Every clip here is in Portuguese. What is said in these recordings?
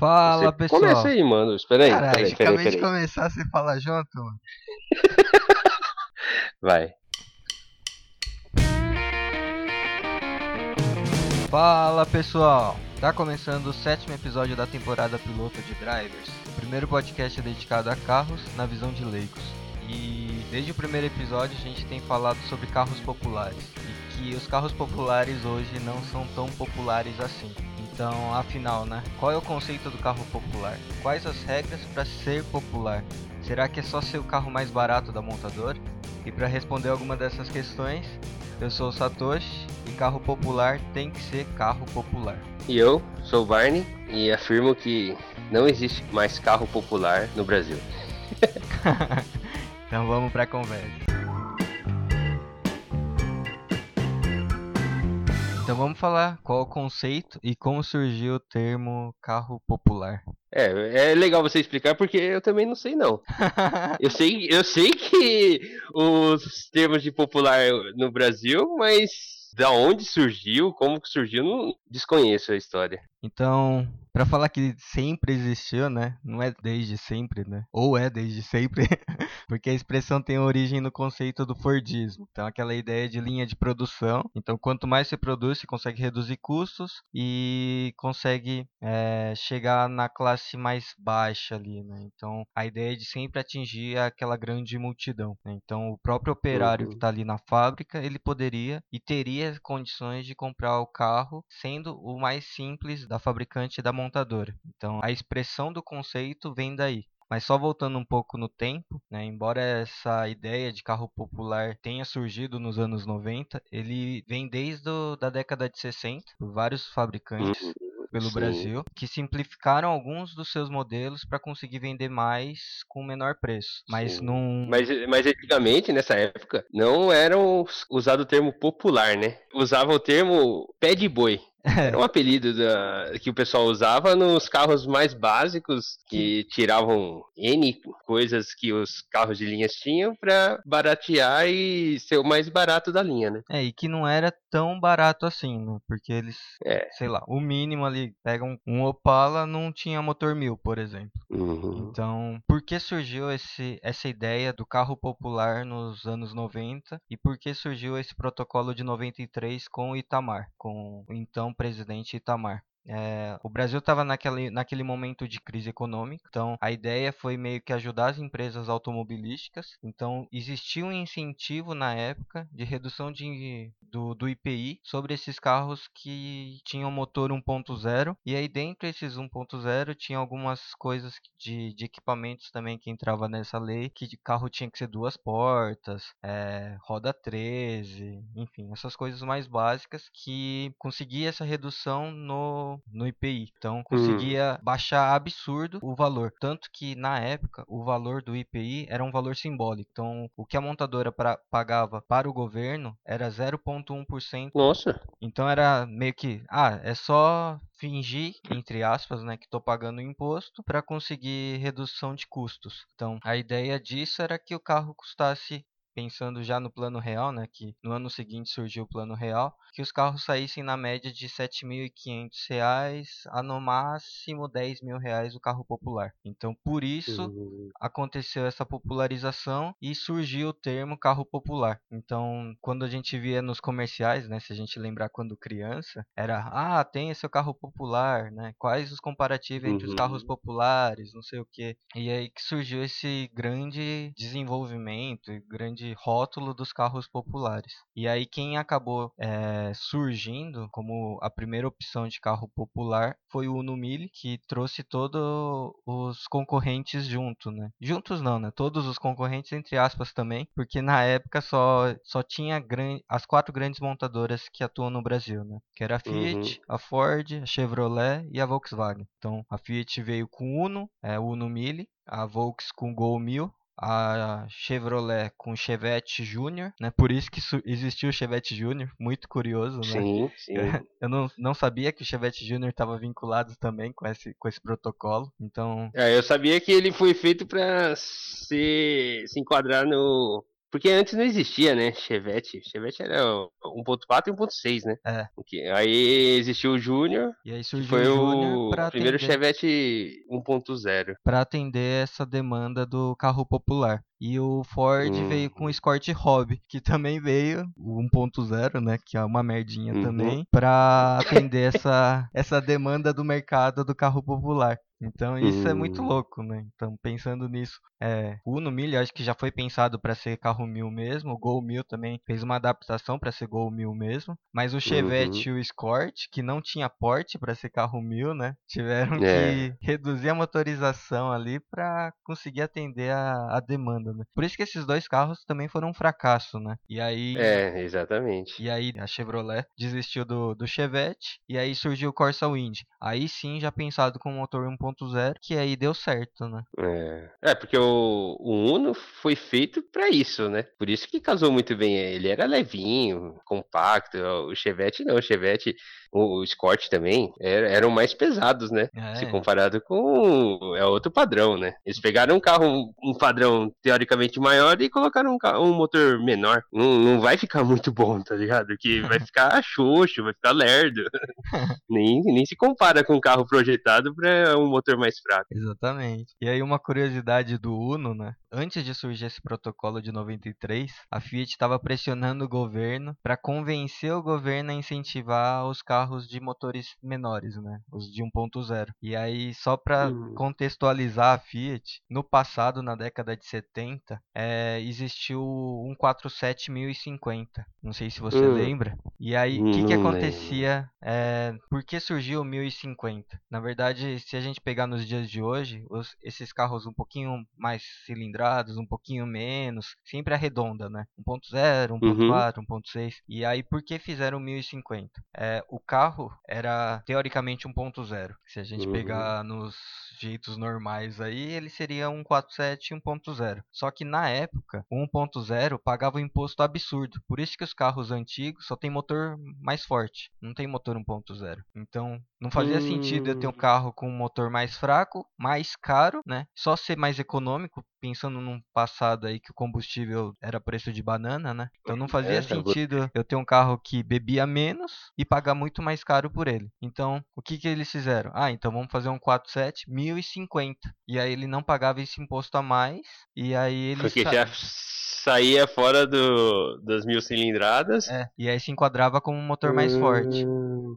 Fala, Você pessoal. Começa aí, mano. Espera aí, Caralho, peraí, peraí, acabei de começar, você fala junto, mano. Vai. Fala, pessoal. Tá começando o sétimo episódio da temporada piloto de Drivers. O primeiro podcast é dedicado a carros na visão de leigos. E desde o primeiro episódio a gente tem falado sobre carros populares. E que os carros populares hoje não são tão populares assim. Então, afinal, né? Qual é o conceito do carro popular? Quais as regras para ser popular? Será que é só ser o carro mais barato da montadora? E para responder alguma dessas questões, eu sou o Satoshi e carro popular tem que ser carro popular. E eu sou o Barney e afirmo que não existe mais carro popular no Brasil. Então vamos pra conversa. Então vamos falar qual o conceito e como surgiu o termo carro popular. É, é legal você explicar porque eu também não sei não. Eu sei, eu sei que os termos de popular no Brasil, mas da onde surgiu, como que surgiu, não desconheço a história. Então, pra falar que sempre existiu, né? Não é desde sempre, né? Ou é desde sempre, porque a expressão tem origem no conceito do Fordismo. Então, aquela ideia de linha de produção. Então, quanto mais você produz, você consegue reduzir custos e consegue é, chegar na classe mais baixa ali, né? Então, a ideia é de sempre atingir aquela grande multidão. né? Então, o próprio operário que Uhum. está ali na fábrica, ele poderia e teria condições de comprar o carro sendo o mais simples da fabricante da montadora. Então, a expressão do conceito vem daí. Mas só voltando um pouco no tempo, né, embora essa ideia de carro popular tenha surgido nos anos 90, ele vem desde o, da década de 60 por vários fabricantes Uhum, pelo sim. Brasil que simplificaram alguns dos seus modelos para conseguir vender mais com menor preço. Mas Sim. não Mas, mas antigamente, nessa época, não era us- usado o termo popular, né? Usava o termo pé de boi. Era um apelido da- que o pessoal usava nos carros mais básicos, que tiravam N coisas que os carros de linhas tinham pra baratear e ser o mais barato da linha, né? É, e que não era tão barato assim, né? Porque eles, É. sei lá, o mínimo ali, pegam um Opala, não tinha motor mil, por exemplo. Uhum. Então, por que surgiu esse, essa ideia do carro popular nos anos 90 e por que surgiu esse protocolo de 93 com o Itamar, com então presidente Itamar? É, o Brasil estava naquele, naquele momento de crise econômica, então a ideia foi meio que ajudar as empresas automobilísticas. Então existia um incentivo na época de redução de, do, do IPI sobre esses carros que tinham motor 1.0 e aí dentro desses 1.0 tinha algumas coisas de, de equipamentos também que entrava nessa lei, que carro tinha que ser duas portas, é, roda 13, enfim, essas coisas mais básicas que conseguia essa redução no, no IPI. Então conseguia baixar absurdo o valor, tanto que na época o valor do IPI era um valor simbólico. Então o que a montadora pra, pagava para o governo era 0.1% Nossa. então era meio que, ah, é só fingir, entre aspas, né, que estou pagando imposto para conseguir redução de custos. Então a ideia disso era que o carro custasse Pensando já no plano real, né, que no ano seguinte surgiu o plano real, que os carros saíssem na média de R$ 7.500 a no máximo 10 mil reais o carro popular. Então, por isso, Uhum. aconteceu essa popularização e surgiu o termo carro popular. Então, quando a gente via nos comerciais, né, se a gente lembrar quando criança, era ah, tem esse carro popular, né? Quais os comparativos entre os Uhum. carros populares, não sei o quê. E aí que surgiu esse grande desenvolvimento, e grande rótulo dos carros populares. E aí quem acabou eh, surgindo como a primeira opção de carro popular foi o Uno Mille, que trouxe todos os concorrentes junto, né? Juntos não, né? Todos os concorrentes entre aspas também, porque na época só só tinha as quatro grandes montadoras que atuam no Brasil, né? Que era a Fiat, a Ford, a Chevrolet e a Volkswagen. Então a Fiat veio com o Uno, é, o Uno Mille, a Volks com o Gol 1000 a Chevrolet com o Chevette Júnior, né? Por isso que existiu o Chevette Júnior, muito curioso, né? Sim, sim. Eu não, não sabia que o Chevette Júnior estava vinculado também com esse, com esse protocolo. Então, É, eu sabia que ele foi feito pra se, se enquadrar no Porque antes não existia, né? Chevette. Chevette era 1.4 e 1.6, né? É. Aí existiu o Júnior. E aí surgiu foi o o primeiro Chevette 1.0. Para atender essa demanda do carro popular. E o Ford uhum. veio com o Escort Hobby, que também veio, o 1.0, né, que é uma merdinha uhum. também, para atender essa, essa demanda do mercado do carro popular. Então isso é muito hum. louco, né? Então pensando nisso, é, o Uno Mille acho que já foi pensado para ser carro mil mesmo, o Gol Mil também fez uma adaptação para ser Gol Mil mesmo, mas o Chevette uhum. e o Escort, que não tinha porte para ser carro mil, né? Tiveram é. que reduzir a motorização ali para conseguir atender a, a, demanda, né? Por isso que esses dois carros também foram um fracasso, né? E aí É, exatamente. E aí a Chevrolet desistiu do, do Chevette e aí surgiu o Corsa Wind. Aí sim já pensado com motor 1 1.0, que aí deu certo, né? É, é porque o, o Uno foi feito para isso, né? Por isso que casou muito bem. Ele era levinho, compacto. O Chevette não, o Chevette o, o Escort também, era, eram mais pesados, né? É. Se comparado com. É outro padrão, né? Eles pegaram um carro, um padrão teoricamente maior e colocaram um, carro, um motor menor. Não, não vai ficar muito bom, tá ligado? Que vai ficar xoxo, vai ficar lerdo. nem, nem se compara com um carro projetado para um motor mais fraco. Exatamente. E aí, uma curiosidade do Uno, né? Antes de surgir esse protocolo de 93, a Fiat estava pressionando o governo para convencer o governo a incentivar os carros de motores menores, né? Os de 1.0. E aí, só para uhum. contextualizar a Fiat, no passado, na década de 70, é, existiu um 47050. Não sei se você uhum. lembra. E aí, o que, que acontecia? É, por que surgiu o 1050? Na verdade, se a gente pegar nos dias de hoje, os, esses carros um pouquinho mais cilindrados, um pouquinho menos, sempre arredonda, né? 1.0, 1.4, uhum. 1.6. E aí, por que fizeram o 1050? É, o carro era teoricamente 1.0. Se a gente uhum. pegar nos jeitos normais aí, ele seria 147 1.0. Só que na época, o 1.0 pagava um imposto absurdo. Por isso que os carros antigos só tem motor mais forte, não tem motor 1.0. Então, não fazia uhum. sentido eu ter um hum. carro com um motor mais fraco, mais caro, né? Só ser mais econômico, pensando num passado aí que o combustível era preço de banana, né? Então não fazia é, sentido eu ter um carro que bebia menos e pagar muito mais caro por ele. Então, o que, que eles fizeram? Ah, então vamos fazer um 47, 1050. E aí ele não pagava esse imposto a mais. E aí ele. Porque já saía fora do, das mil cilindradas. É, e aí se enquadrava como um motor mais hum... forte.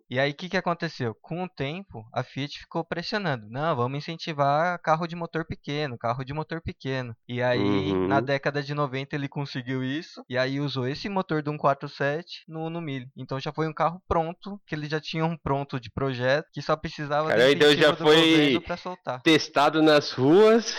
E aí o que, que aconteceu? Com o tempo, a Fiat ficou pressionando. Não, vamos incentivar carro de motor pequeno, carro de motor pequeno. E aí, uhum. na década de 90, ele conseguiu isso. E aí usou esse motor do 147 no Uno Mille. Então já foi um carro pronto, que eles já tinham pronto de projeto, que só precisava Cara, então já foi testado nas ruas.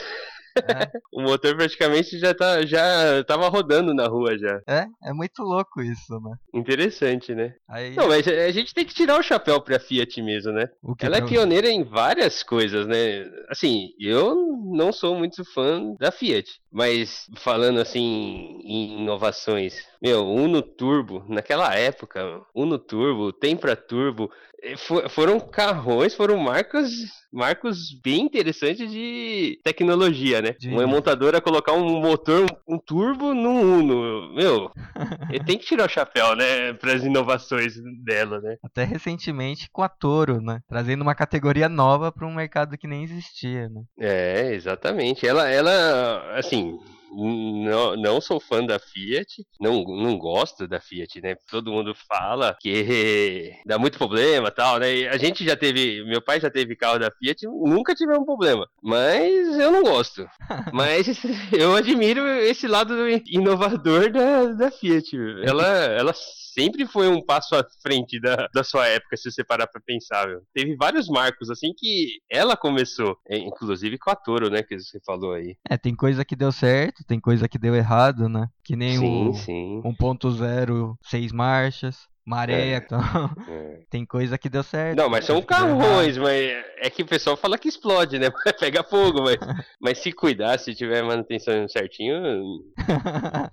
É. o motor praticamente já, tá, já tava rodando na rua já. É, é muito louco isso, né? Interessante, né? Aí... Não, mas a gente tem que tirar o chapéu pra Fiat mesmo, né? Ela é pioneira em várias coisas, né? Assim, eu não sou muito fã da Fiat, mas falando assim em inovações, meu, Uno Turbo, naquela época, Uno Turbo, Tempra Turbo, eh, foram carrões, foram marcas marcos bem interessantes de tecnologia, né? De... Uma montadora colocar um motor, um, turbo no Uno. Meu, ele tem que tirar o chapéu, né? Para as inovações dela, né? Até recentemente com a Toro, né? Trazendo uma categoria nova para um mercado que nem existia, né? É, exatamente. Ela, ela assim, não, não sou fã da Fiat, não, não gosto da Fiat, né? Todo mundo fala que dá muito problema tal, né? A gente já teve, meu pai já teve carro da Fiat, nunca tive um problema, mas eu não gosto. mas eu admiro esse lado inovador da, da Fiat. Ela, ela sempre foi um passo à frente da, da sua época, se você parar pra pensar, viu? Teve vários marcos, assim, que ela começou, é, inclusive com a Toro, né, que você falou aí. É, tem coisa que deu certo, tem coisa que deu errado, né? Que nem sim, o sim. 1.0, seis marchas. Maréia, é, então. É. Tem coisa que deu certo. Não, mas são carrões, mas é que o pessoal fala que explode, né? Pega fogo, mas, mas se cuidar, se tiver manutenção certinho.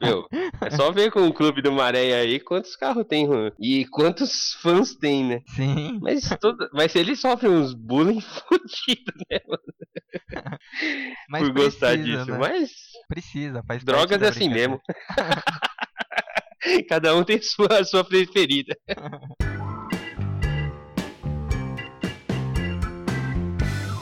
meu, é só ver com o clube do Maréia aí quantos carros tem e quantos fãs tem, né? Sim. Mas, todo, mas ele sofre uns bullying fodidos, né, mano? Por precisa, gostar disso. Né? Mas Precisa, faz Drogas é assim mesmo. Cada um tem sua, sua preferida.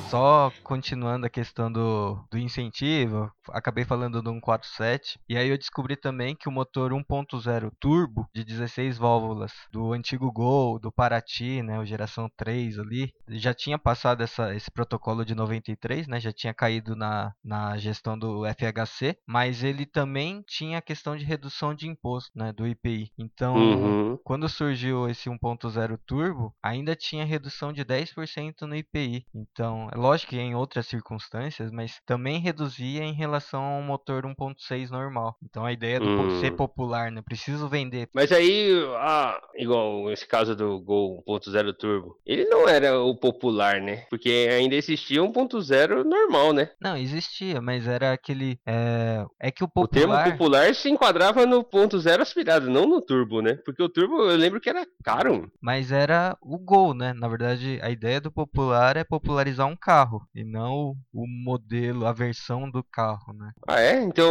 Só continuando a questão do, do incentivo, acabei falando do 147, e aí eu descobri também que o motor 1.0 turbo de 16 válvulas do antigo Gol, do Paraty, né, o geração 3 ali, já tinha passado essa, esse protocolo de 93, né, já tinha caído na, na gestão do FHC, mas ele também tinha a questão de redução de imposto, né, do IPI. Então, uhum. quando surgiu esse 1.0 turbo, ainda tinha redução de 10% no IPI. Então, é lógico que em outras circunstâncias, mas também reduzia em relação ao motor 1.6 normal. Então a ideia do hum. ser popular, né? Preciso vender. Mas aí, ah, igual esse caso do Gol 1.0 Turbo, ele não era o popular, né? Porque ainda existia 1.0 normal, né? Não, existia, mas era aquele. É, é que o popular. O termo popular se enquadrava no 1.0 aspirado, não no turbo, né? Porque o turbo eu lembro que era caro. Mas era o Gol, né? Na verdade, a ideia do popular é popularizar um carro carro e não o modelo, a versão do carro, né? Ah, é? Então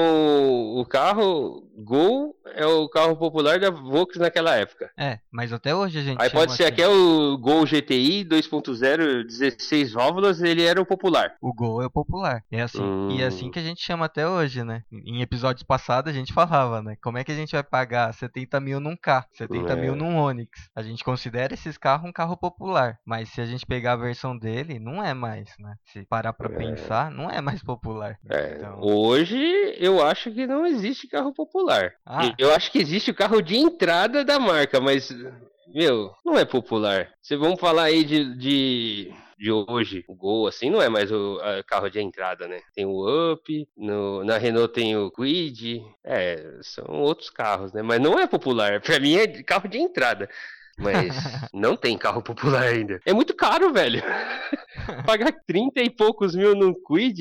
o carro Gol é o carro popular da Volkswagen naquela época. É, mas até hoje a gente. Aí pode ser assim. até o Gol GTI 2.0, 16 válvulas, ele era o popular. O Gol é o popular. É assim, hum. e é assim hum. que a gente chama até hoje, né? Em episódios passados a gente falava, né? Como é que a gente vai pagar 70 mil num carro, 70 é. mil num Onix? A gente considera esses carros um carro popular, mas se a gente pegar a versão dele, não é mais né? Se parar pra é... pensar, não é mais popular. É. Então... Hoje eu acho que não existe carro popular. Ah. Eu acho que existe o carro de entrada da marca, mas, meu, não é popular. Vocês vão falar aí de, de de hoje, o Gol, assim, não é mais o carro de entrada, né? Tem o Up, no, na Renault tem o Quid, é, são outros carros, né? Mas não é popular, pra mim é carro de entrada. Mas não tem carro popular ainda. É muito caro, velho. Pagar 30 e poucos mil num Quid,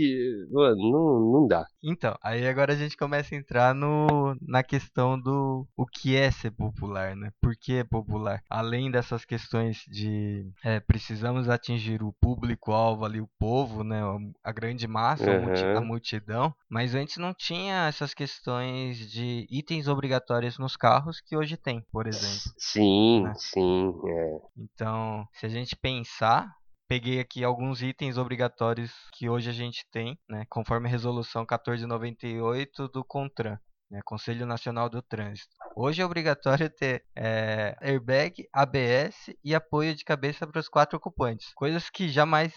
mano, não, não dá. Então, aí agora a gente começa a entrar no, na questão do o que é ser popular, né? Por que é popular? Além dessas questões de é, precisamos atingir o público-alvo ali, o povo, né? A grande massa, uhum. a multidão. Mas antes não tinha essas questões de itens obrigatórios nos carros que hoje tem, por exemplo. Sim, né? sim. É. Então, se a gente pensar, peguei aqui alguns itens obrigatórios que hoje a gente tem, né, conforme a resolução 1498 do CONTRAN né, Conselho Nacional do Trânsito. Hoje é obrigatório ter é, airbag, ABS e apoio de cabeça para os quatro ocupantes, coisas que jamais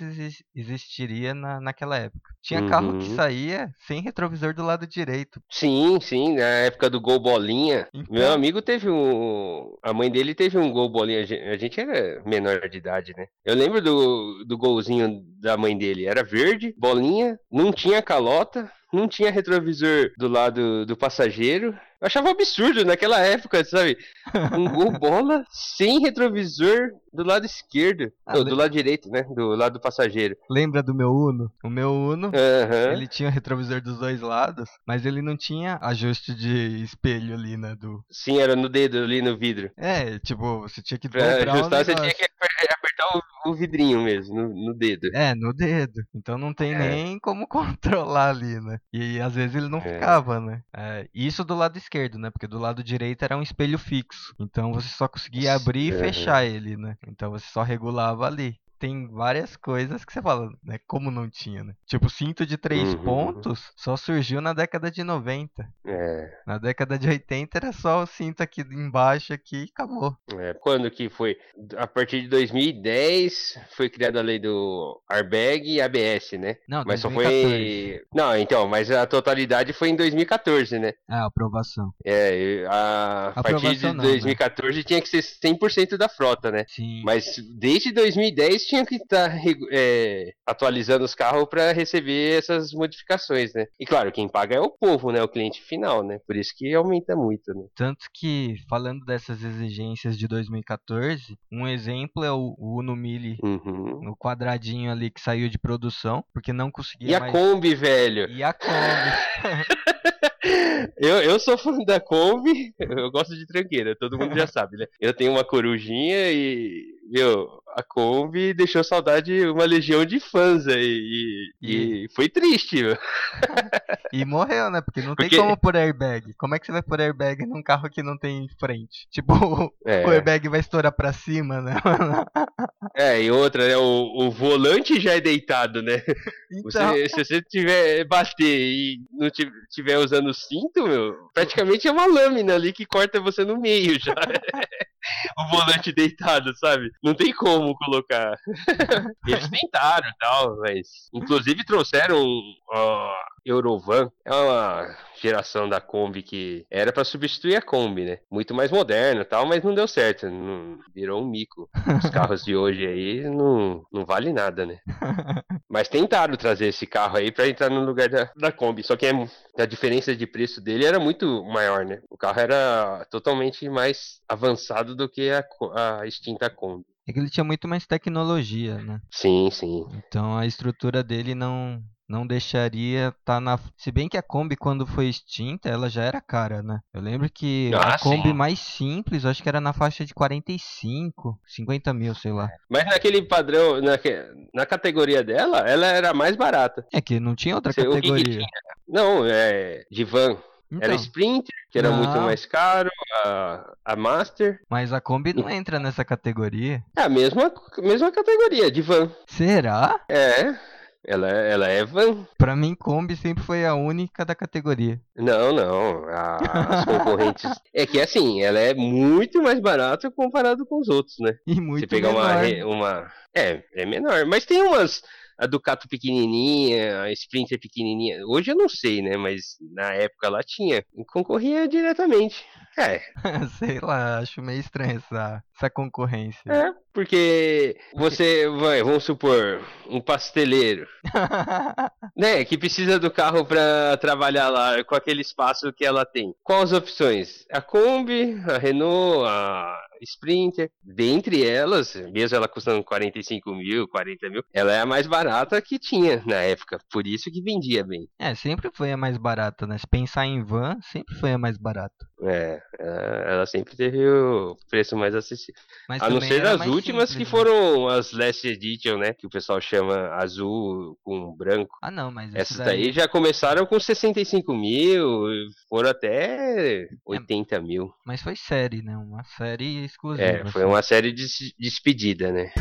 existiria na, naquela época. Tinha uhum. carro que uhum. saía sem retrovisor do lado direito. Sim, sim, na época do Gol Bolinha. Então... Meu amigo teve um. A mãe dele teve um Gol Bolinha. A gente era menor de idade, né? Eu lembro do, do golzinho da mãe dele. Era verde, bolinha, não tinha calota não tinha retrovisor do lado do passageiro eu achava absurdo naquela época, sabe? Um gol bola sem retrovisor do lado esquerdo. Ah, Não, do lado direito, né? Do lado do passageiro. Lembra do meu Uno? O meu Uno, uhum. ele tinha retrovisor dos dois lados, mas ele não tinha ajuste de espelho ali, né? Do... Sim, era no dedo ali no vidro. É, tipo, você tinha que pra ajustar, você tinha que apertar o, o vidrinho mesmo, no, no, dedo. É, no dedo. Então não tem é. nem como controlar ali, né? E às vezes ele não é. ficava, né? É, isso do lado esquerdo esquerdo, né? Porque do lado direito era um espelho fixo. Então você só conseguia abrir e fechar ele, né? Então você só regulava ali tem várias coisas que você fala, né? Como não tinha, né? Tipo, cinto de três uhum. pontos só surgiu na década de 90. É. Na década de 80 era só o cinto aqui embaixo aqui e acabou. É, quando que foi? A partir de 2010 foi criada a lei do airbag e ABS, né? Não, mas 2014. só foi Não, então, mas a totalidade foi em 2014, né? É, a aprovação. É, a, a partir de não, 2014 né? tinha que ser 100% da frota, né? Sim. Mas desde 2010 tinha que estar tá, é, atualizando os carros para receber essas modificações, né? E claro, quem paga é o povo, né? O cliente final, né? Por isso que aumenta muito, né? Tanto que, falando dessas exigências de 2014, um exemplo é o Uno Mille, uhum. no quadradinho ali que saiu de produção, porque não conseguia E a mais... Kombi, velho? E a Kombi. eu, eu sou fã da Kombi, eu gosto de tranqueira, todo mundo já sabe, né? Eu tenho uma corujinha e meu, a Kombi deixou saudade uma legião de fãs aí. E, e... foi triste, meu. e morreu, né? Porque não Porque... tem como pôr airbag. Como é que você vai pôr airbag num carro que não tem frente? Tipo, é. o airbag vai estourar pra cima, né? é, e outra, né? O, o volante já é deitado, né? Então... Você, se você tiver bater e não tiver usando o cinto, meu, praticamente é uma lâmina ali que corta você no meio já. o volante deitado, sabe? Não tem como colocar. Eles tentaram e tal, mas. Inclusive trouxeram uh, Eurovan. É uma geração da Kombi que era para substituir a Kombi, né? Muito mais moderno e tal, mas não deu certo. Não, virou um mico. Os carros de hoje aí não, não vale nada, né? Mas tentaram trazer esse carro aí para entrar no lugar da, da Kombi. Só que é, a diferença de preço dele era muito maior, né? O carro era totalmente mais avançado do que a, a extinta Kombi. É que ele tinha muito mais tecnologia, né? Sim, sim. Então a estrutura dele não não deixaria tá na. Se bem que a Kombi, quando foi extinta, ela já era cara, né? Eu lembro que ah, a Kombi sim. mais simples, acho que era na faixa de 45, 50 mil, sei lá. Mas naquele padrão, na, na categoria dela, ela era mais barata. É que não tinha outra Você, categoria. Que que não, é. De van. Então, era Sprinter, que era não. muito mais caro, a, a Master. Mas a Kombi não entra nessa categoria. É a mesma, mesma categoria de van. Será? É. Ela, ela é van. Pra mim, Kombi sempre foi a única da categoria. Não, não. A, as concorrentes. é que assim, ela é muito mais barata comparado com os outros, né? E muito Você pegar menor. uma, uma. É, é menor. Mas tem umas a Ducato pequenininha, a Sprinter pequenininha. Hoje eu não sei, né? Mas na época ela tinha. Concorria diretamente. É. sei lá, acho meio estranho essa, essa concorrência. É, porque você vai, vamos supor, um pasteleiro, né, que precisa do carro para trabalhar lá com aquele espaço que ela tem. Quais as opções? A Kombi, a Renault, a Sprinter. Dentre elas, mesmo ela custando 45 mil, 40 mil, ela é a mais barata que tinha na época. Por isso que vendia bem. É, sempre foi a mais barata, né? Se pensar em van, sempre foi a mais barata. É, ela sempre teve o preço mais acessível. Mas a não ser as últimas simples, que né? foram as Last Edition, né? Que o pessoal chama azul com branco. Ah, não, mas. Essas daí... daí... já começaram com 65 mil, foram até 80 é, mil. Mas foi série, né? Uma série exclusiva. É, foi assim. uma série de despedida, né?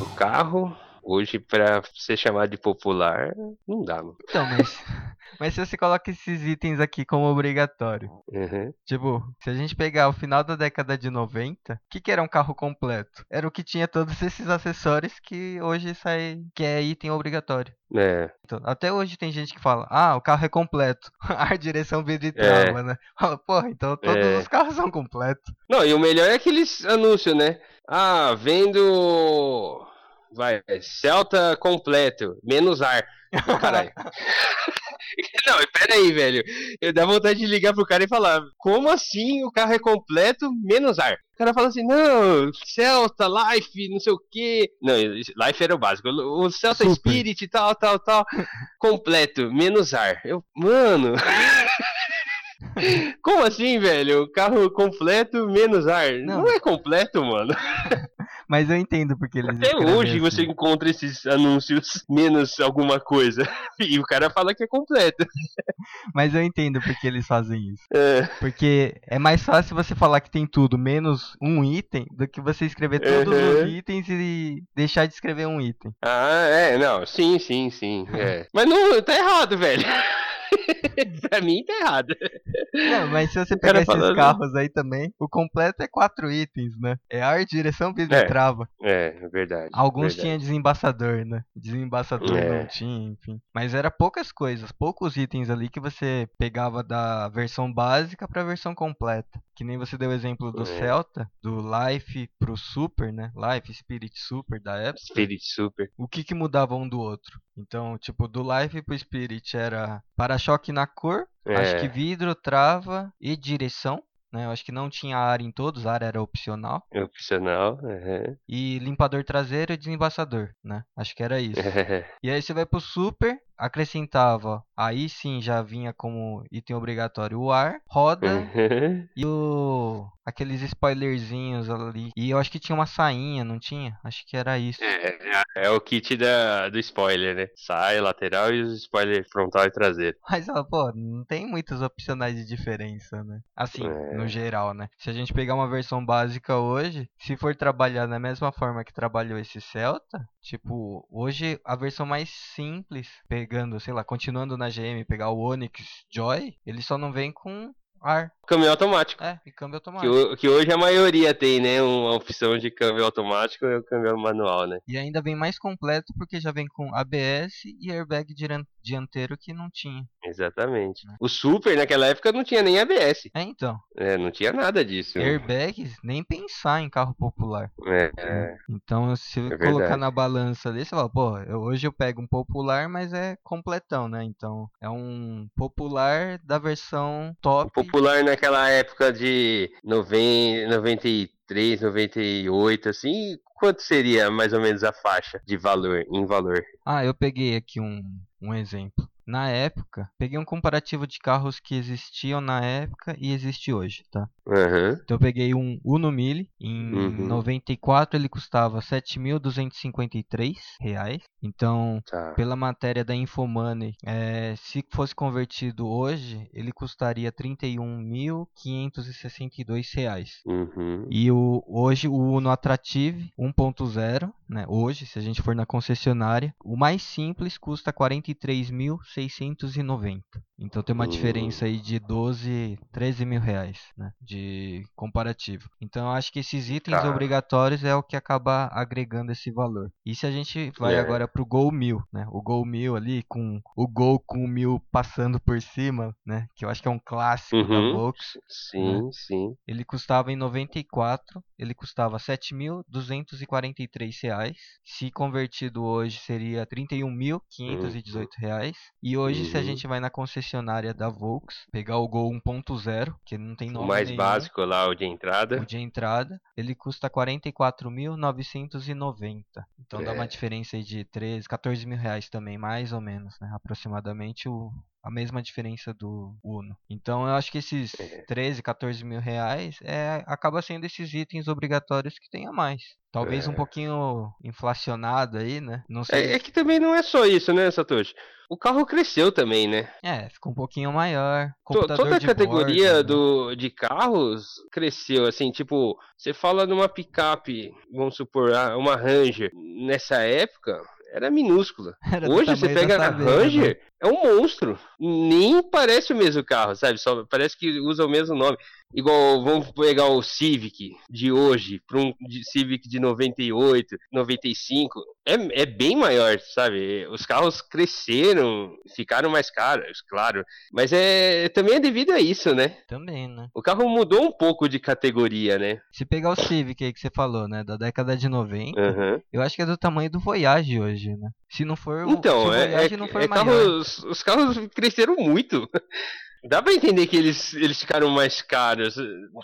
O carro Hoje, pra ser chamado de popular, não dá, mano. Então, mas, mas se você coloca esses itens aqui como obrigatório, uhum. tipo, se a gente pegar o final da década de 90, o que, que era um carro completo? Era o que tinha todos esses acessórios que hoje sai, que é item obrigatório. É. Então, até hoje tem gente que fala, ah, o carro é completo. a direção vidro e trava, é. né? Fala, porra, então todos é. os carros são completos. Não, e o melhor é aqueles anúncios, né? Ah, vendo Vai, Celta completo, menos ar. Oh, caralho. Não, pera aí, velho. Eu dá vontade de ligar pro cara e falar: Como assim o carro é completo, menos ar? O cara fala assim: Não, Celta, Life, não sei o que. Não, Life era o básico. O Celta Super. Spirit, tal, tal, tal. completo, menos ar. Eu, mano. Como assim, velho? O carro completo, menos ar. Não, não é completo, mano. Mas eu entendo porque eles. Até hoje assim. você encontra esses anúncios menos alguma coisa. E o cara fala que é completo. Mas eu entendo porque eles fazem isso. É. Porque é mais fácil você falar que tem tudo menos um item do que você escrever todos uhum. os itens e deixar de escrever um item. Ah, é, não, sim, sim, sim. É. Mas não, tá errado, velho. pra mim tá errado. Não, mas se você pegar esses falando... carros aí também, o completo é quatro itens, né? É ar, direção, vidro é, e trava. É, é verdade. Alguns verdade. tinha desembaçador, né? Desembaçador é. não tinha, enfim. Mas era poucas coisas, poucos itens ali que você pegava da versão básica pra versão completa. Que nem você deu o exemplo do é. Celta, do Life pro Super, né? Life, Spirit Super da época. Spirit Super. O que que mudava um do outro? Então, tipo, do Life pro Spirit era para-choque na cor, é. acho que vidro, trava e direção. Né? Eu acho que não tinha ar em todos, ar era opcional. É opcional, uhum. E limpador traseiro e desembaçador, né? Acho que era isso. e aí você vai pro Super, acrescentava, aí sim já vinha como item obrigatório o ar, roda Uhum. e o aqueles spoilerzinhos ali. E eu acho que tinha uma sainha, não tinha? Acho que era isso. É, é, é o kit da, do spoiler, né? Sai, lateral e os spoiler frontal e traseiro. Mas, ó, pô, não tem muitos opcionais de diferença, né? Assim, É. no geral, né? Se a gente pegar uma versão básica hoje, se for trabalhar da mesma forma que trabalhou esse Celta, tipo, hoje a versão mais simples, pegando, sei lá, continuando na GM, pegar o Onix Joy, ele só não vem com ar. Câmbio automático. É, e câmbio Que, automático. ho- que hoje a maioria tem, né? Uma opção de câmbio automático e o câmbio manual, né? E ainda vem mais completo porque já vem com ABS e airbag dianteiro que não tinha. Exatamente. Né? O Super naquela época não tinha nem ABS. É, então, É, não tinha nada disso. airbags, nem pensar em carro popular. É, é. Então, se É colocar verdade. na balança ali, você fala, pô, eu- hoje eu pego um popular, mas é completão, né? Então, é um popular da versão top. Popular naquela época de 90, 93, 98, assim, quanto seria mais ou menos a faixa de valor, em valor? Ah, eu peguei aqui um, um exemplo. Na época, peguei um comparativo de carros que existiam na época e existe hoje, tá? Aham. Então eu peguei um Uno Mille, em Uhum. 94 ele custava 7.253 reais. Então, Tá. pela matéria da Infomoney, é, se fosse convertido hoje, ele custaria 31.562 reais. Uhum. E o, hoje o Uno Attractive 1.0, né? Hoje, se a gente for na concessionária, o mais simples custa 43.690. Então tem uma Hum. diferença aí de 12, 13 mil reais, né? De comparativo. Então eu acho que esses itens Cara. obrigatórios é o que acaba agregando esse valor. E se a gente vai É. agora pro Gol 1000, né? O Gol 1000 ali com o Gol com o 1000 passando por cima, né? Que eu acho que é um clássico da Uhum. Volks. Sim, sim. Ele custava em 94, ele custava 7.243 reais. Se convertido hoje seria 31.518 reais. E hoje se a Uhum. gente vai na concessionária da Volks, pegar o Gol 1.0, que não tem O nome mais nenhum, básico lá, o de entrada. o de entrada, ele custa 44.990. Então dá É. uma diferença aí de 13, 14 mil reais também, mais ou menos, né? Aproximadamente o, a mesma diferença do Uno. Então eu acho que esses É. 13, 14 mil reais é, acaba sendo esses itens obrigatórios que tem a mais. Talvez um É. pouquinho inflacionado aí, né? Não sei. É, é que também não é só isso, né, Satoshi? O carro cresceu também, né? É, ficou um pouquinho maior. Toda a categoria bordo, né? do, de carros cresceu, assim, tipo, você fala numa picape, vamos supor, ah, uma Ranger, nessa época era minúscula. Hoje você pega a né? Ranger, é um monstro. Nem parece o mesmo carro, sabe? Só parece que usa o mesmo nome. Igual, vamos pegar o Civic de hoje para um Civic de 98, 95. É, é bem maior, sabe? Os carros cresceram, ficaram mais caros, claro. Mas é também é devido a isso, né? Também, né? O carro mudou um pouco de categoria, né? Se pegar o Civic aí que você falou, né? Da década de 90, Aham. eu acho que é do tamanho do Voyage hoje, né? Se não for, o- se Então, o é, Voyage é, não for é maior. carros, os carros cresceram muito. Dá pra entender que eles, eles ficaram mais caros.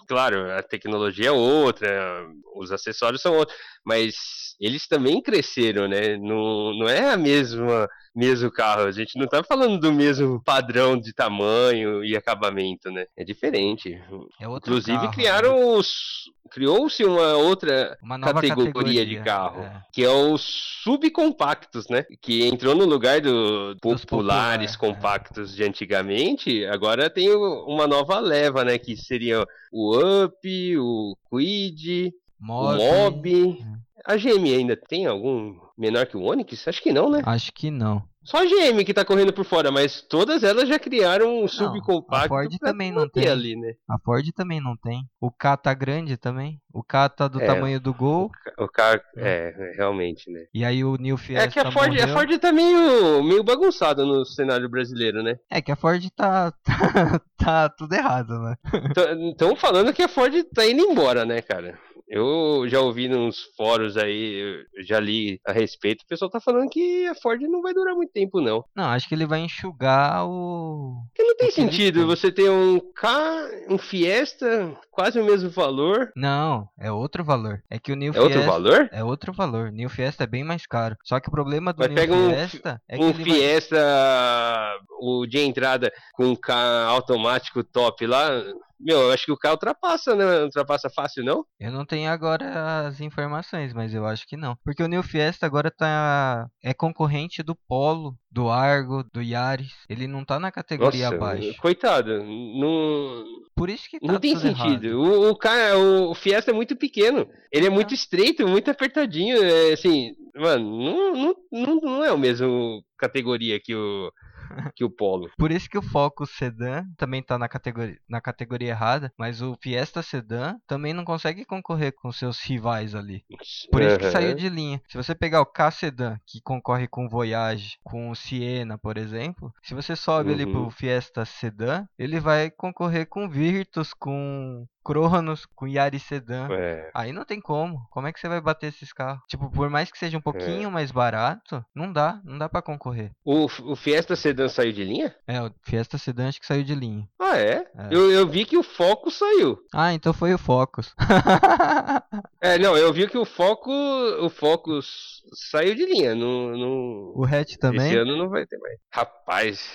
Claro, a tecnologia é outra, os acessórios são outros, mas eles também cresceram, né? Não, não é a mesma mesmo carro. A gente não tá falando do mesmo padrão de tamanho e acabamento, né? É diferente. É Inclusive carro, né? criaram os criou-se uma outra Uma categoria, categoria, de carro, é. que é os subcompactos, né? Que entrou no lugar do Dos populares popular, é. compactos de antigamente, agora tem uma nova leva, né? Que seria o Up, o Quid, Mob, o Mob. A GM ainda tem algum menor que o Onix? Acho que não, né? Acho que não. Só a GM que tá correndo por fora, mas todas elas já criaram um subcompacto a Ford também não tem. ali, né? A Ford também não tem. O K tá grande também. O K tá do É. tamanho do Gol. O carro, é, realmente, né? E aí o New Fiesta É que a Ford, a. Ford tá meio, meio bagunçada no cenário brasileiro, né? É que a Ford tá, tá, tá tudo errado, né? Estão falando que a Ford tá indo embora, né, cara? Eu já ouvi nos fóruns aí, eu já li a respeito, o pessoal tá falando que a Ford não vai durar muito tempo, não. Não, acho que ele vai enxugar o. Porque não tem sentido tem. você ter um K, um Fiesta, quase o mesmo valor. Não, é outro valor. É que o New É outro Fiesta. valor? É outro valor. New Fiesta é bem mais caro. Só que o problema do Mas New pega um Fiesta é que um ele vai- Fiesta, o de entrada com um K automático top lá. Meu, eu acho que o K ultrapassa, né? Ultrapassa fácil, não? Eu não tenho agora as informações, mas eu acho que não. Porque o New Fiesta agora tá é concorrente do Polo, do Argo, do Yaris. Ele não tá na categoria Nossa, abaixo. coitado. Não, Por isso que tá não tem sentido. errado. O, o, K, o, Fiesta é muito pequeno. Ele é muito estreito, muito apertadinho. É, assim, mano, não, não, não, não é o mesmo categoria que o, que o Polo. Por isso que o Focus Sedan também tá na categoria, na categoria errada, mas o Fiesta Sedan também não consegue concorrer com seus rivais ali. Por isso que saiu de linha. Se você pegar o K Sedan, que concorre com o Voyage, com o Siena, por exemplo, se você sobe ali Uhum. pro Fiesta Sedan, ele vai concorrer com Virtus, com Cronos, com Yaris Sedan. É. Aí não tem como. Como é que você vai bater esses carros? Tipo, por mais que É. seja um pouquinho mais barato, não dá, não dá pra concorrer. O, o Fiesta Sedan saiu de linha? É, o Fiesta Sedan acho que saiu de linha. Ah, é? É. Eu, eu vi que o Foco saiu. Ah, então foi o Focus. É, não, eu vi que o Foco, o Focus saiu de linha. Não, não, o hatch esse também. ano não vai ter mais. Rapaz,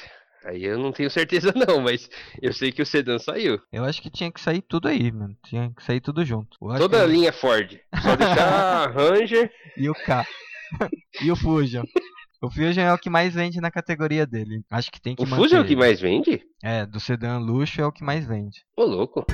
aí eu não tenho certeza não, mas eu sei que o Sedan saiu. Eu acho que tinha que sair tudo aí, mano. Tinha que sair tudo junto. Toda a que- linha Ford. Só deixar a Ranger. E o K. e o Fusion. O Fusion é o que mais vende na categoria dele. Acho que tem que O manter. Fusion é o que mais vende? É, do sedã luxo é o que mais vende. Ô, louco.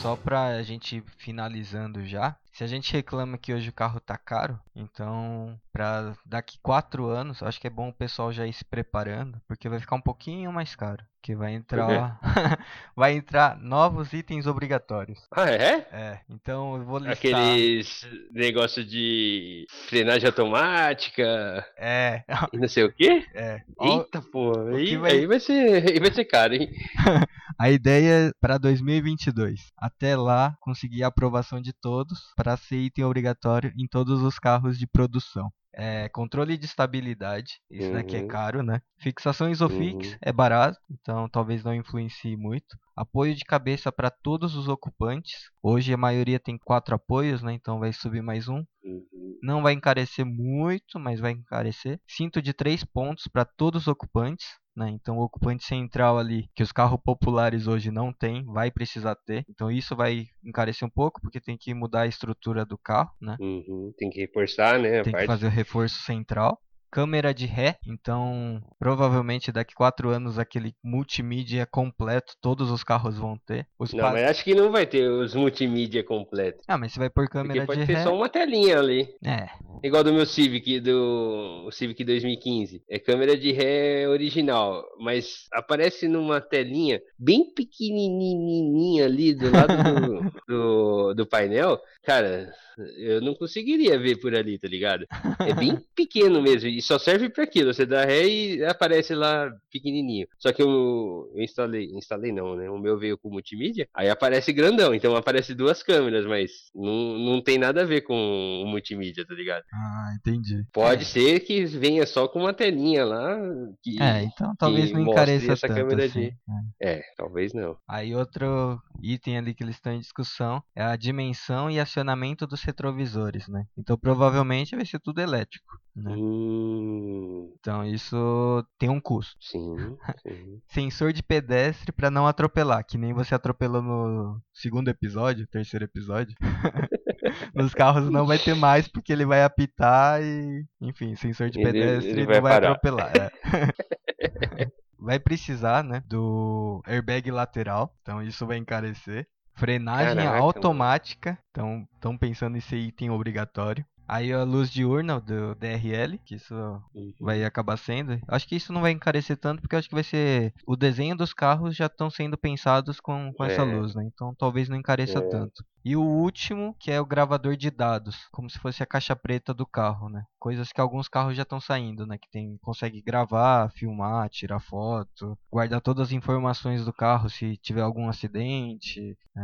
Só pra gente finalizando já. Se a gente reclama que hoje o carro tá caro, então pra daqui quatro anos, acho que é bom o pessoal já ir se preparando, porque vai ficar um pouquinho mais caro. Que vai entrar, vai entrar novos itens obrigatórios. Ah, é? É, então eu vou listar. Aqueles negócio de frenagem automática É, e não sei o quê? é. Eita, pô, aí, vai- aí vai ser, aí vai ser caro, hein? A ideia é para 2022. Até lá, conseguir a aprovação de todos para ser item obrigatório em todos os carros de produção. É, controle de estabilidade, isso daqui é Uhum. caro, né? Fixação Isofix Uhum. é barato, então talvez não influencie muito. Apoio de cabeça para todos os ocupantes. Hoje a maioria tem quatro apoios, né? Então vai subir mais um. Uhum. Não vai encarecer muito, mas vai encarecer. Cinto de 3 pontos para todos os ocupantes. Né? Então o ocupante central ali, que os carros populares hoje não tem, vai precisar ter. Então isso vai encarecer um pouco, porque tem que mudar a estrutura do carro. Né? Uhum. Tem que reforçar, né? Tem que parte. fazer o reforço central. Câmera de ré, então provavelmente daqui 4 anos aquele multimídia completo todos os carros vão ter. Os Não, pa- mas acho que não vai ter os multimídia completos. Ah, mas você vai pôr Porque câmera pode de ter ré. só uma telinha ali. É, Igual do meu Civic, do o Civic 2015. É câmera de ré original, mas aparece numa telinha bem pequenininha ali do lado do, do, do painel. Cara, eu não conseguiria ver por ali, tá ligado? É bem pequeno mesmo e só serve pra aquilo. Você dá ré e aparece lá pequenininho. Só que eu, eu instalei, instalei não, né? O meu veio com multimídia, aí aparece grandão, então aparece duas câmeras, mas não, não tem nada a ver com o multimídia, tá ligado? ah, entendi. Pode É. ser que venha só com uma telinha lá. Que, É, então talvez que não encareça essa tanto câmera assim. de- É, talvez não. Aí outro item ali que eles estão em discussão é a dimensão e acionamento dos retrovisores, né? Então provavelmente vai ser tudo elétrico, né? Hum, Então isso tem um custo. sim, sim. Sensor de pedestre para não atropelar, que nem você atropelou no segundo episódio, terceiro episódio. Nos carros não vai ter mais porque ele vai apitar e, enfim, sensor de Ele- pedestre ele não vai vai parar. atropelar. é. vai precisar, né, do airbag lateral, então isso vai encarecer. Frenagem Caraca, automática, então estão pensando em ser item obrigatório. Aí a luz diurna do DRL, que isso Uhum. vai acabar sendo. Acho que isso não vai encarecer tanto, porque acho que vai ser. O desenho dos carros já estão sendo pensados com, com essa É. luz, né? Então talvez não encareça É. tanto. E o último, que é o gravador de dados, como se fosse a caixa preta do carro, né? Coisas que alguns carros já estão saindo, né? Que tem, consegue gravar, filmar, tirar foto, guardar todas as informações do carro se tiver algum acidente, é,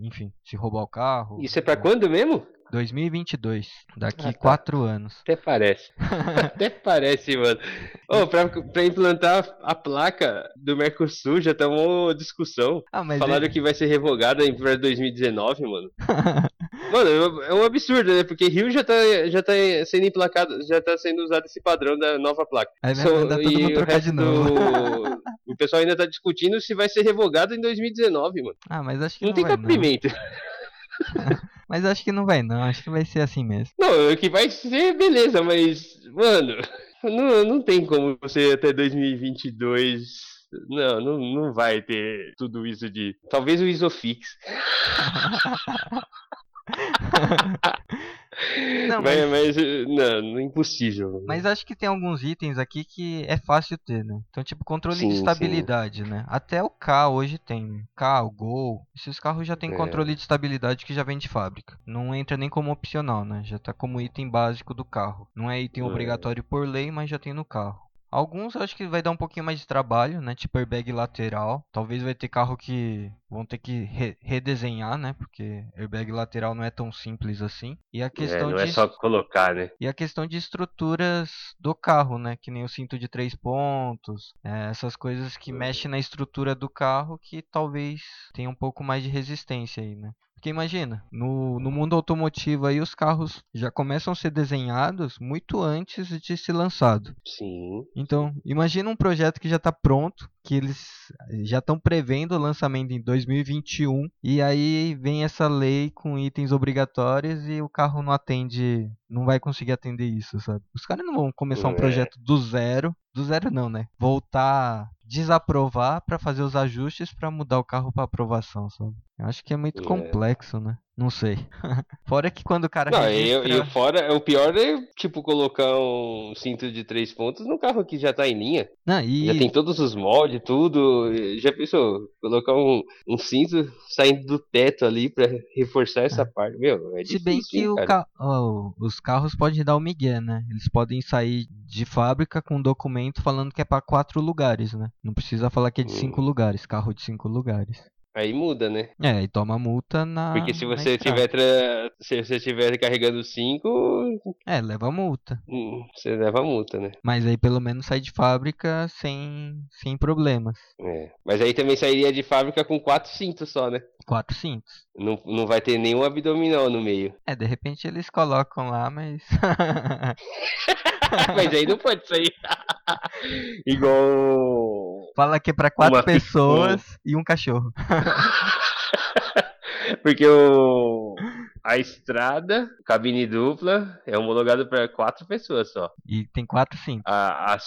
enfim, se roubar o carro. Isso é para quando mesmo? 2022, daqui ah, tá. quatro anos. Até parece. Até parece, mano. Oh, pra, pra implantar a placa do Mercosul já tá uma discussão. Ah, Falaram é... que vai ser revogada para 2019, mano. mano, é um absurdo, né? Porque Rio já tá, já tá sendo emplacado, já tá sendo usado esse padrão da nova placa. Aí vai so, todo mundo trocar de novo. Do... o pessoal ainda tá discutindo se vai ser revogado em 2019, mano. Ah, mas acho que não, não tem cabimento. Mas acho que não vai não, acho que vai ser assim mesmo. Não, o que vai ser, beleza, mas, mano, não, não tem como você até 2022 não, não, não vai ter tudo isso de. Talvez o Isofix. Não, mas, mas, não, impossível. Mas acho que tem alguns itens aqui que é fácil ter, né? Então, tipo, controle sim, de estabilidade, sim. né? Até o K hoje tem. K, o Gol. Esses carros já tem é. controle de estabilidade que já vem de fábrica. Não entra nem como opcional, né? Já tá como item básico do carro. Não é item é. obrigatório por lei, mas já tem no carro. Alguns eu acho que vai dar um pouquinho mais de trabalho, né? Tipo airbag lateral. Talvez vai ter carro que vão ter que re redesenhar, né? Porque airbag lateral não é tão simples assim. E a é, questão é, não de... é só colocar, né? E a questão de estruturas do carro, né? Que nem o cinto de três pontos. É, essas coisas que uhum. mexem na estrutura do carro que talvez tenha um pouco mais de resistência aí, né? Porque imagina, no, no mundo automotivo aí os carros já começam a ser desenhados muito antes de ser lançado. Sim. Então, imagina um projeto que já está pronto, que eles já estão prevendo o lançamento em 2021 e aí vem essa lei com itens obrigatórios e o carro não atende, não vai conseguir atender isso, sabe? Os caras não vão começar um é. projeto do zero, do zero não, né? Voltar desaprovar para fazer os ajustes para mudar o carro para aprovação, sabe? Eu acho que é muito é. complexo, né? Não sei. fora que quando o cara. Não, registra... e, fora, o pior é, tipo, colocar um cinto de três pontos no carro que já tá em linha. Não, e... Já tem todos os moldes, tudo. Já pensou? Colocar um, um cinto saindo do teto ali pra reforçar essa é. parte. Meu, é difícil. Se bem que ca... oh, os carros podem dar o migué, né? Eles podem sair de fábrica com um documento falando que é para quatro lugares, né? Não precisa falar que é de hum. cinco lugares, carro de cinco lugares. Aí muda, né? É, e toma multa na. Porque se você tiver tra... se você estiver carregando 5. É, leva multa. Hum, você leva multa, né? Mas aí pelo menos sai de fábrica sem, sem problemas. É. Mas aí também sairia de fábrica com quatro cintos só, né? Quatro cintos. Não, não vai ter nenhum abdominal no meio. É, de repente eles colocam lá, mas. mas aí não pode sair. Igual. Fala que é pra quatro Uma pessoas e um cachorro. Porque o a estrada, cabine dupla, é homologado para quatro pessoas só. E tem quatro sim. A, a,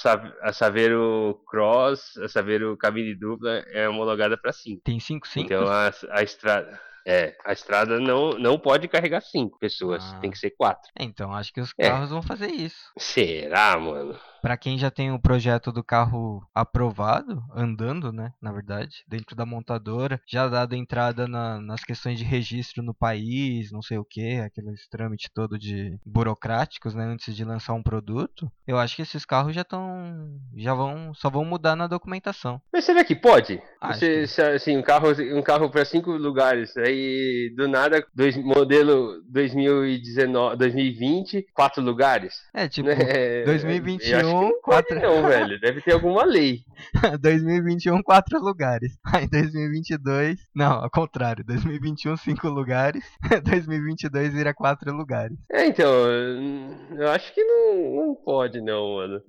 a Saveiro Cross, a Saveiro cabine dupla é homologada para cinco. Tem cinco sim. Então a, a estrada é, a estrada não, não pode carregar cinco pessoas, ah. tem que ser quatro. Então, acho que os é. carros é. vão fazer isso. Será, mano? Para quem já tem o projeto do carro aprovado, andando, né, na verdade, dentro da montadora, já dado entrada na, nas questões de registro no país, não sei o que, aqueles trâmites todo de burocráticos, né, antes de lançar um produto, eu acho que esses carros já estão, já vão, só vão mudar na documentação. Mas será que pode? Você, que... assim, um carro, um carro para cinco lugares, aí do nada, dois, modelo 2019, 2020, quatro lugares. É tipo, é, 2021 2021, quatro. Não, velho. Deve ter alguma lei. 2021, quatro lugares. Aí 2022. Não, ao contrário. 2021, cinco lugares. 2022 vira quatro lugares. É, então. Eu acho que não, não pode, não, mano.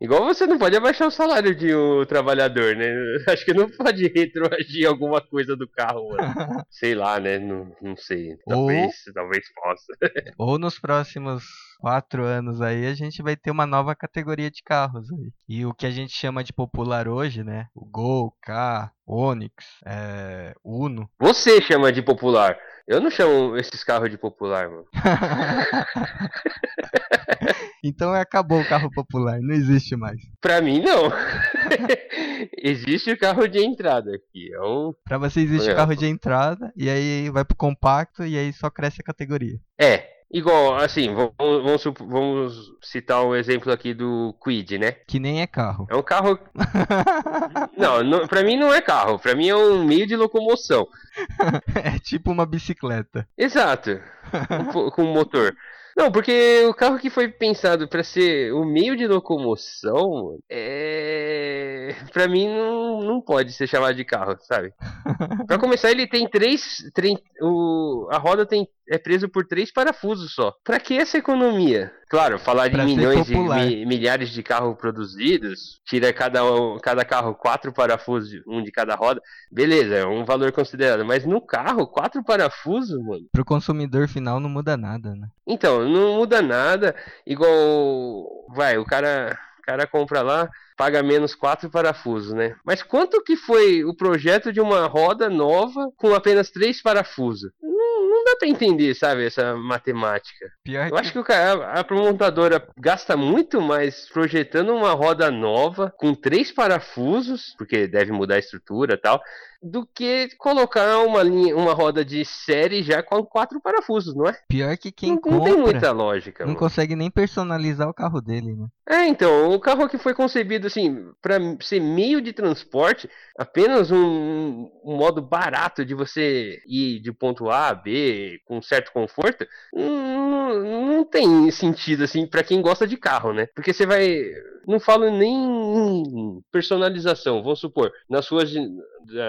Igual você não pode abaixar o salário de um trabalhador, né? Acho que não pode retroagir alguma coisa do carro, mano. Sei lá, né? Não, não sei. Talvez, ou, talvez possa. ou nos próximos quatro anos aí, a gente vai ter uma nova categoria de carros aí. E o que a gente chama de popular hoje, né? O Gol, K, Onix, é, Uno. Você chama de popular. Eu não chamo esses carros de popular, mano. Então acabou o carro popular, não existe mais. Pra mim, não. existe o carro de entrada aqui. É um... Pra você existe o carro de entrada, e aí vai pro compacto, e aí só cresce a categoria. É, Igual, assim, vamos, vamos, vamos, citar o um exemplo aqui do Quid, né? Que nem é carro. É um carro. não, não, pra mim não é carro, pra mim é um meio de locomoção. é tipo uma bicicleta. Exato, com, com motor. Não, porque o carro que foi pensado para ser o meio de locomoção, é. Pra mim não, não pode ser chamado de carro, sabe? para começar, ele tem três. três o, a roda tem, é preso por três parafusos só. Pra que essa economia? Claro, falar de milhões de mi, milhares de carros produzidos, tira cada, cada carro quatro parafusos, um de cada roda, beleza, é um valor considerado. Mas no carro, quatro parafusos, mano. Pro consumidor final não muda nada, né? Então, não muda nada. Igual. Vai, o cara. O cara compra lá, paga menos quatro parafusos, né? Mas quanto que foi o projeto de uma roda nova com apenas três parafusos? não dá pra entender, sabe, essa matemática. Pior Eu acho que o cara, a promontadora gasta muito mais projetando uma roda nova com três parafusos, porque deve mudar a estrutura e tal, do que colocar uma linha, uma roda de série já com quatro parafusos, não é? Pior que quem não, compra, não tem muita lógica. Não mano. consegue nem personalizar o carro dele, né? É, então, o carro que foi concebido assim para ser meio de transporte, apenas um, um, modo barato de você ir de ponto A a B com certo conforto, não, não tem sentido assim para quem gosta de carro, né? Porque você vai não falo nem em personalização, vamos supor, nas ruas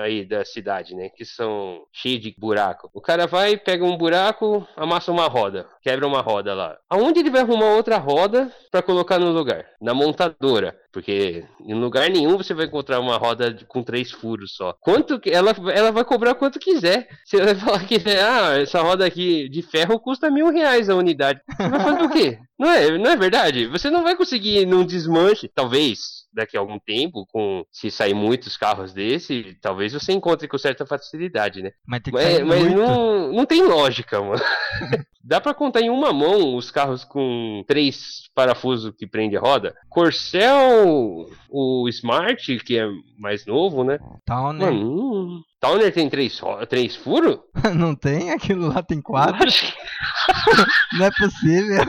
aí da cidade, né, que são cheias de buraco. O cara vai, pega um buraco, amassa uma roda, quebra uma roda lá. Aonde ele vai arrumar outra roda para colocar no lugar? Na montadora. Porque em lugar nenhum você vai encontrar uma roda com três furos só. Quanto que ela, ela vai cobrar quanto quiser. Você vai falar que ah, essa roda aqui de ferro custa mil reais a unidade. Você vai fazer o quê? Não é, não é verdade? Você não vai conseguir num desmanche, talvez daqui a algum tempo, com se sair muitos carros desse, talvez você encontre com certa facilidade, né? Mas, tem que mas, mas não, não tem lógica, mano. Dá para contar em uma mão os carros com três parafusos que prende a roda. Corcel, o Smart, que é mais novo, né? Towner. Mano, Towner tem três, três furos? Não tem, aquilo lá tem quatro. não é possível.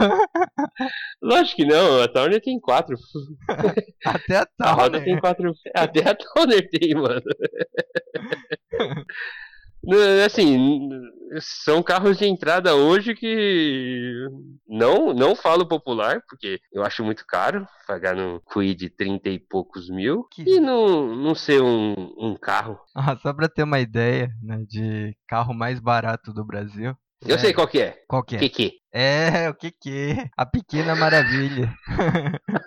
Lógico que não, a Towner tem quatro. Até a Towner. A roda tem quatro. Até a Towner tem, mano. Assim, são carros de entrada hoje que não não falo popular, porque eu acho muito caro pagar no Quid 30 e poucos mil que... e não, não ser um, um carro. Ah, só pra ter uma ideia né, de carro mais barato do Brasil. Eu é... sei qual que é. Qual que é? Que É, o que que? A Pequena Maravilha.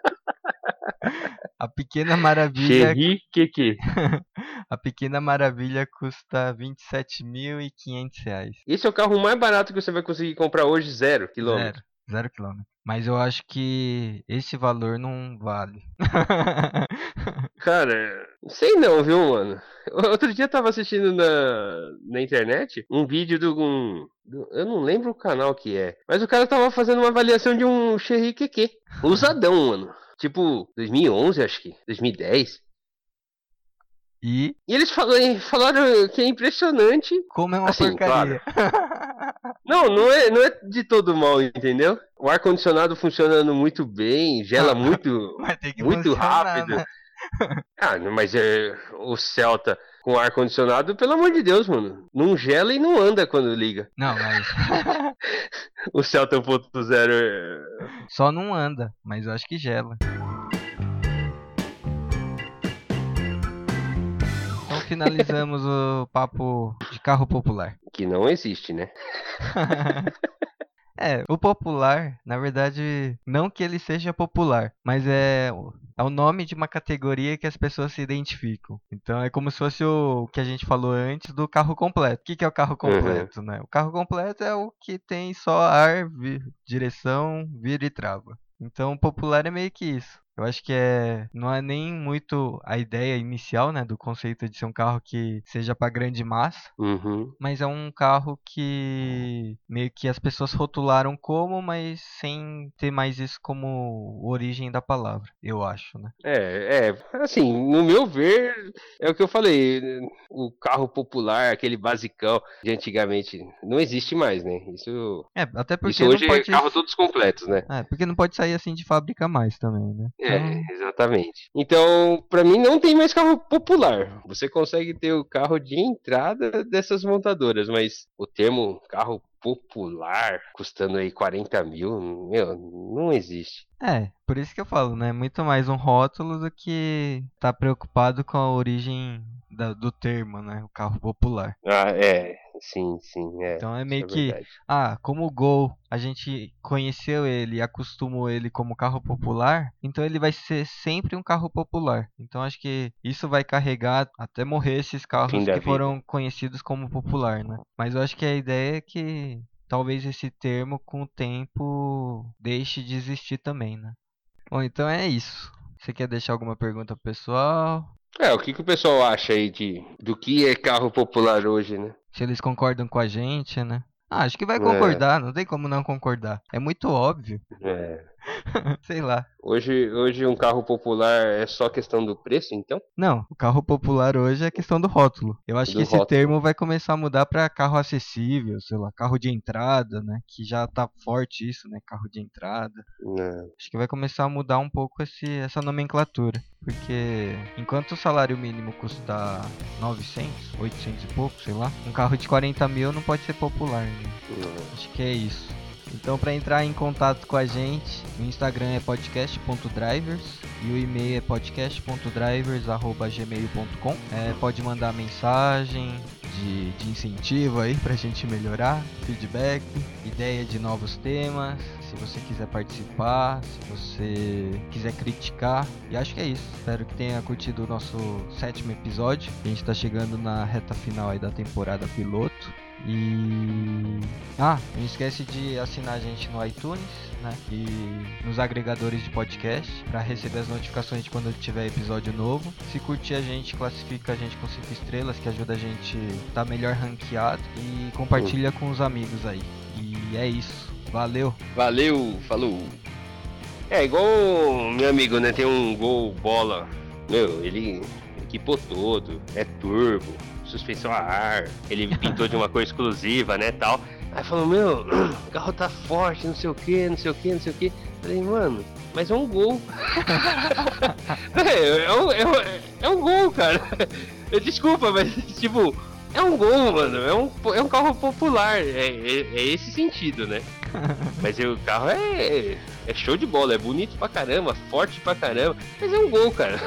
A Pequena Maravilha. Cherry que A Pequena Maravilha custa 27.500 reais. Esse é o carro mais barato que você vai conseguir comprar hoje, zero quilômetro. Zero, zero quilômetro. Mas eu acho que esse valor não vale. Cara, sei não, viu, mano? Outro dia eu tava assistindo na, na internet um vídeo do, um, do, Eu não lembro o canal que é. Mas o cara tava fazendo uma avaliação de um Cherry QQ. Usadão, mano. Tipo, 2011, acho que. 2010. E? E eles falaram, falaram que é impressionante. Como é uma assim, porcaria. Claro. não, não é, não é de todo mal, entendeu? O ar-condicionado funcionando muito bem, gela muito, muito rápido. Né? ah, mas é, o Celta com ar-condicionado, pelo amor de Deus, mano. Não gela e não anda quando liga. Não, mas. o Celta 1.0 é... Só não anda, mas eu acho que gela. Então finalizamos o papo de carro popular. Que não existe, né? É, o popular, na verdade, não que ele seja popular, mas é, é o nome de uma categoria que as pessoas se identificam. Então é como se fosse o que a gente falou antes do carro completo. O que, que é o carro uhum. completo, uhum. né? O carro completo é o que tem só ar, direção, vira e trava. Então, popular é meio que isso. Eu acho que é não é nem muito a ideia inicial, né, do conceito de ser um carro que seja para grande massa, Uhum. mas é um carro que meio que as pessoas rotularam como, mas sem ter mais isso como origem da palavra, eu acho, né? É, é, assim, no meu ver, é o que eu falei, o carro popular, aquele basicão de antigamente, não existe mais, né? Isso, É, até porque isso hoje não pode é carro todos completos, né? É, porque não pode sair assim de fábrica mais também, né? É, Então, exatamente. Então, pra mim não tem mais carro popular. Você consegue ter o carro de entrada dessas montadoras, mas o termo carro popular custando aí 40 mil, meu, não existe. É, por isso que eu falo, né? Muito mais um rótulo do que tá preocupado com a origem da- do termo, né? O carro popular. Ah, é, sim, sim, é. Então é isso meio é que, verdade. ah, como o Gol, a gente conheceu ele e acostumou ele como carro popular, então ele vai ser sempre um carro popular. Então acho que isso vai carregar até morrer esses carros que vida. foram conhecidos como popular, né? Mas eu acho que a ideia é que talvez esse termo com o tempo deixe de existir também, né? Bom, então é isso. Você quer deixar alguma pergunta pro pessoal? É, o que, que o pessoal acha aí de, do que é carro popular hoje, né? Se eles concordam com a gente, né? Ah, acho que vai É. concordar, não tem como não concordar. É muito óbvio. É. Sei lá. Hoje, hoje um carro popular é só questão do preço, então? Não, o carro popular hoje é questão do rótulo. Eu acho Do que esse rótulo. termo vai começar a mudar para carro acessível, sei lá, carro de entrada, né? Que já tá forte isso, né? Carro de entrada. Não. Acho que vai começar a mudar um pouco esse, essa nomenclatura. Porque enquanto o salário mínimo custa 900, 800 e pouco, sei lá, um carro de 40 mil não pode ser popular, né? não. Acho que é isso. Então, para entrar em contato com a gente, o Instagram é podcast.drivers e o e-mail é podcast.drivers.gmail.com. É, pode mandar mensagem de, de incentivo aí pra gente melhorar, feedback, ideia de novos temas, se você quiser participar, se você quiser criticar. E acho que é isso. Espero que tenha curtido o nosso sétimo episódio. A gente tá chegando na reta final aí da temporada piloto. E. Ah, não esquece de assinar a gente no iTunes, né? E nos agregadores de podcast para receber as notificações de quando tiver episódio novo. Se curtir a gente, classifica a gente com 5 estrelas, que ajuda a gente estar melhor ranqueado. E compartilha com os amigos aí. E é isso. Valeu! Valeu, falou. É igual meu amigo, né? Tem um gol bola. Meu, ele equipou todo, é turbo, suspensão a ar, ele pintou de uma cor exclusiva, né, tal. Aí falou, meu, o carro tá forte, não sei o que, não sei o que, não sei o que. Falei, mano, mas é um gol. é, é, um, é, um, é um gol, cara. Desculpa, mas tipo, é um gol, mano. É um, é um carro popular. É, é, é esse sentido, né? Mas o carro é, é show de bola, é bonito pra caramba, forte pra caramba, mas é um gol, cara.